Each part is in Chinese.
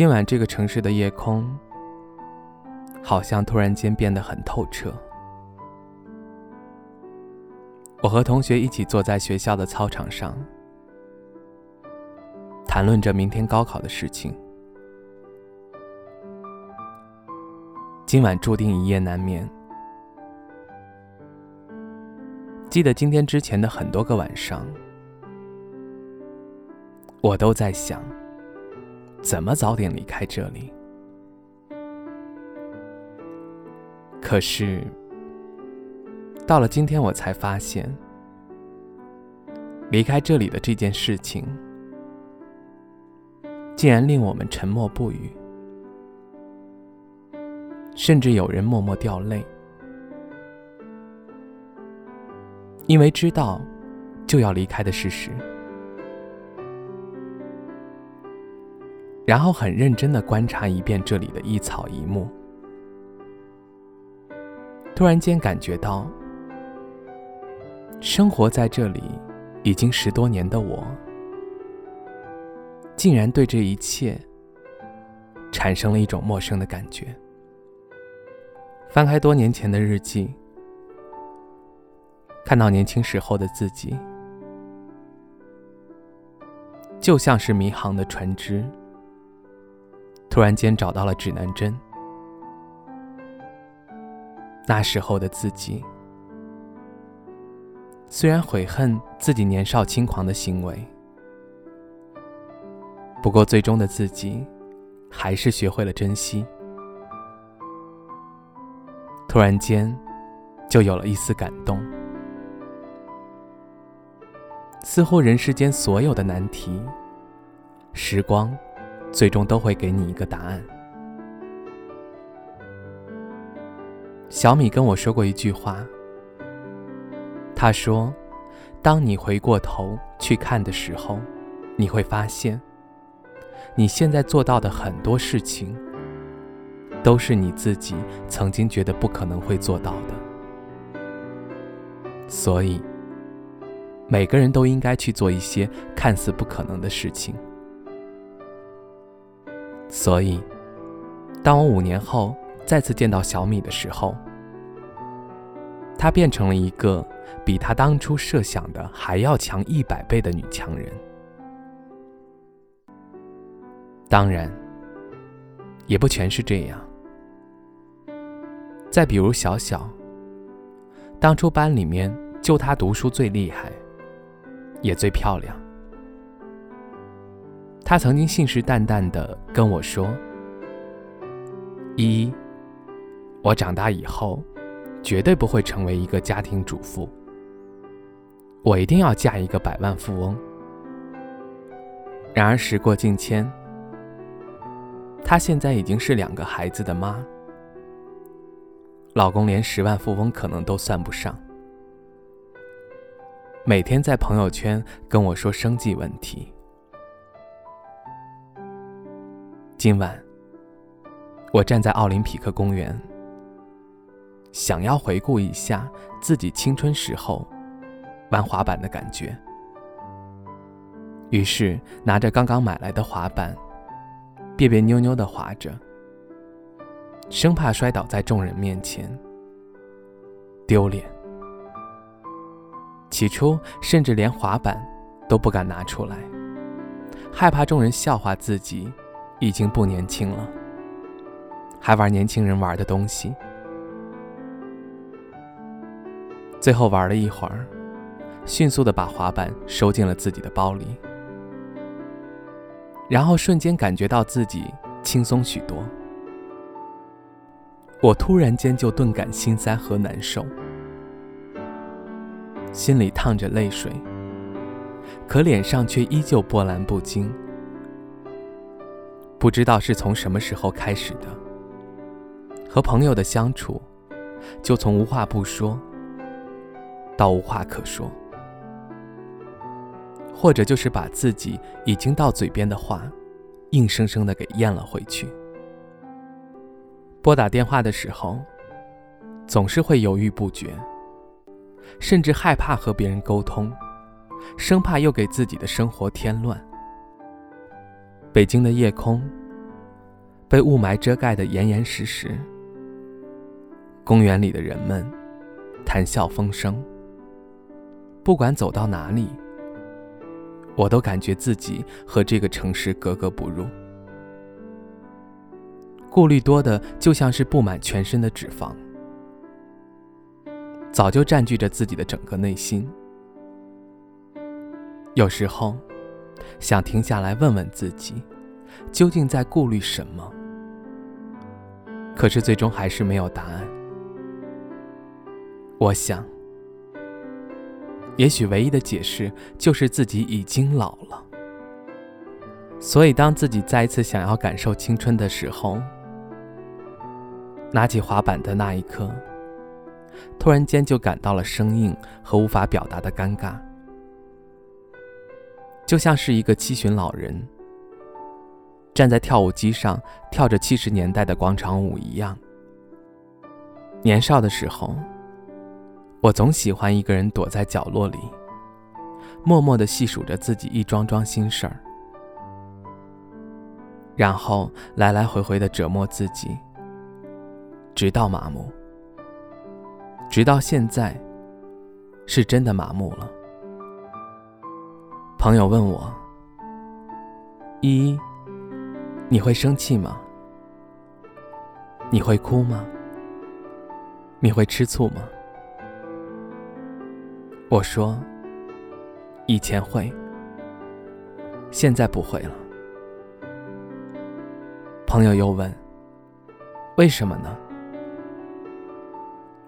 今晚这个城市的夜空，好像突然间变得很透彻。我和同学一起坐在学校的操场上，谈论着明天高考的事情。今晚注定一夜难眠。记得今天之前的很多个晚上，我都在想。怎么早点离开这里？可是，到了今天，我才发现，离开这里的这件事情，竟然令我们沉默不语，甚至有人默默掉泪，因为知道就要离开的事实。然后很认真的观察一遍这里的一草一木，突然间感觉到，生活在这里已经十多年的我，竟然对这一切产生了一种陌生的感觉。翻开多年前的日记，看到年轻时候的自己，就像是迷航的船只。突然间找到了指南针。那时候的自己，虽然悔恨自己年少轻狂的行为，不过最终的自己，还是学会了珍惜。突然间，就有了一丝感动，似乎人世间所有的难题，时光。最终都会给你一个答案。小米跟我说过一句话，他说：“当你回过头去看的时候，你会发现，你现在做到的很多事情，都是你自己曾经觉得不可能会做到的。所以，每个人都应该去做一些看似不可能的事情。”所以，当我五年后再次见到小米的时候，她变成了一个比她当初设想的还要强一百倍的女强人。当然，也不全是这样。再比如小小，当初班里面就她读书最厉害，也最漂亮。他曾经信誓旦旦地跟我说：“依依，我长大以后绝对不会成为一个家庭主妇，我一定要嫁一个百万富翁。”然而时过境迁，她现在已经是两个孩子的妈，老公连十万富翁可能都算不上，每天在朋友圈跟我说生计问题。今晚，我站在奥林匹克公园，想要回顾一下自己青春时候玩滑板的感觉。于是拿着刚刚买来的滑板，别别扭扭的滑着，生怕摔倒在众人面前丢脸。起初甚至连滑板都不敢拿出来，害怕众人笑话自己。已经不年轻了，还玩年轻人玩的东西。最后玩了一会儿，迅速的把滑板收进了自己的包里，然后瞬间感觉到自己轻松许多。我突然间就顿感心塞和难受，心里淌着泪水，可脸上却依旧波澜不惊。不知道是从什么时候开始的，和朋友的相处，就从无话不说到无话可说，或者就是把自己已经到嘴边的话，硬生生的给咽了回去。拨打电话的时候，总是会犹豫不决，甚至害怕和别人沟通，生怕又给自己的生活添乱。北京的夜空被雾霾遮盖得严严实实，公园里的人们谈笑风生。不管走到哪里，我都感觉自己和这个城市格格不入。顾虑多的就像是布满全身的脂肪，早就占据着自己的整个内心。有时候，想停下来问问自己，究竟在顾虑什么？可是最终还是没有答案。我想，也许唯一的解释就是自己已经老了。所以，当自己再一次想要感受青春的时候，拿起滑板的那一刻，突然间就感到了生硬和无法表达的尴尬，就像是一个七旬老人站在跳舞机上跳着七十年代的广场舞一样。年少的时候，我总喜欢一个人躲在角落里，默默地细数着自己一桩桩心事儿，然后来来回回地折磨自己。直到麻木，直到现在，是真的麻木了。朋友问我：“依依，你会生气吗？你会哭吗？你会吃醋吗？”我说：“以前会，现在不会了。”朋友又问：“为什么呢？”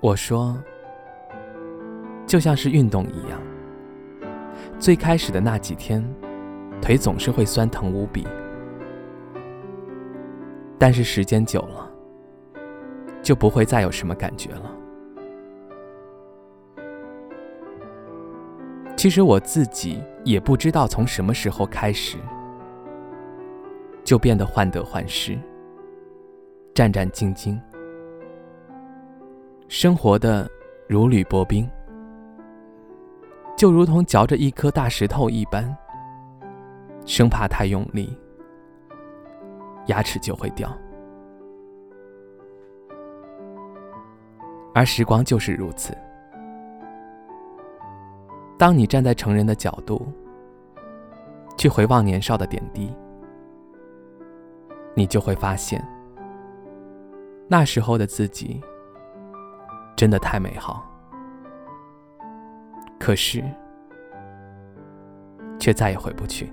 我说，就像是运动一样，最开始的那几天，腿总是会酸疼无比，但是时间久了，就不会再有什么感觉了。其实我自己也不知道从什么时候开始，就变得患得患失，战战兢兢。生活的如履薄冰，就如同嚼着一颗大石头一般，生怕太用力，牙齿就会掉。而时光就是如此，当你站在成人的角度，去回望年少的点滴，你就会发现，那时候的自己。真的太美好，可是却再也回不去。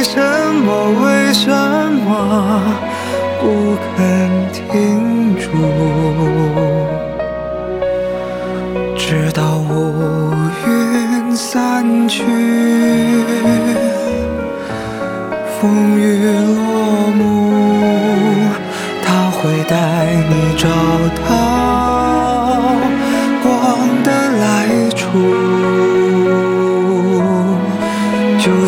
为什么？为什么不肯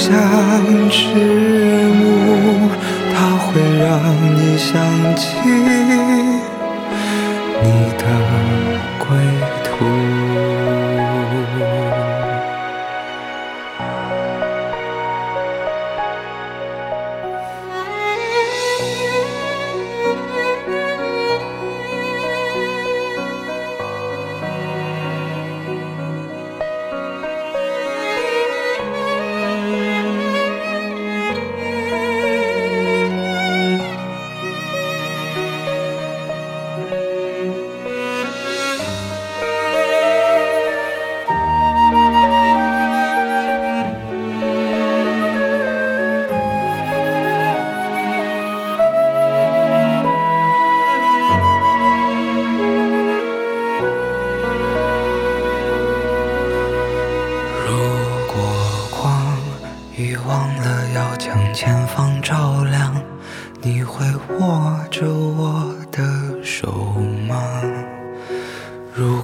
留下迟暮。它会让你想起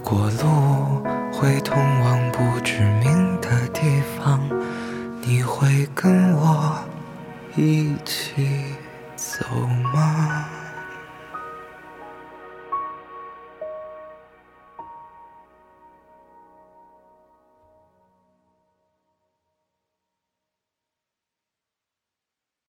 过路会通往不知名的地方，你会跟我一起走吗？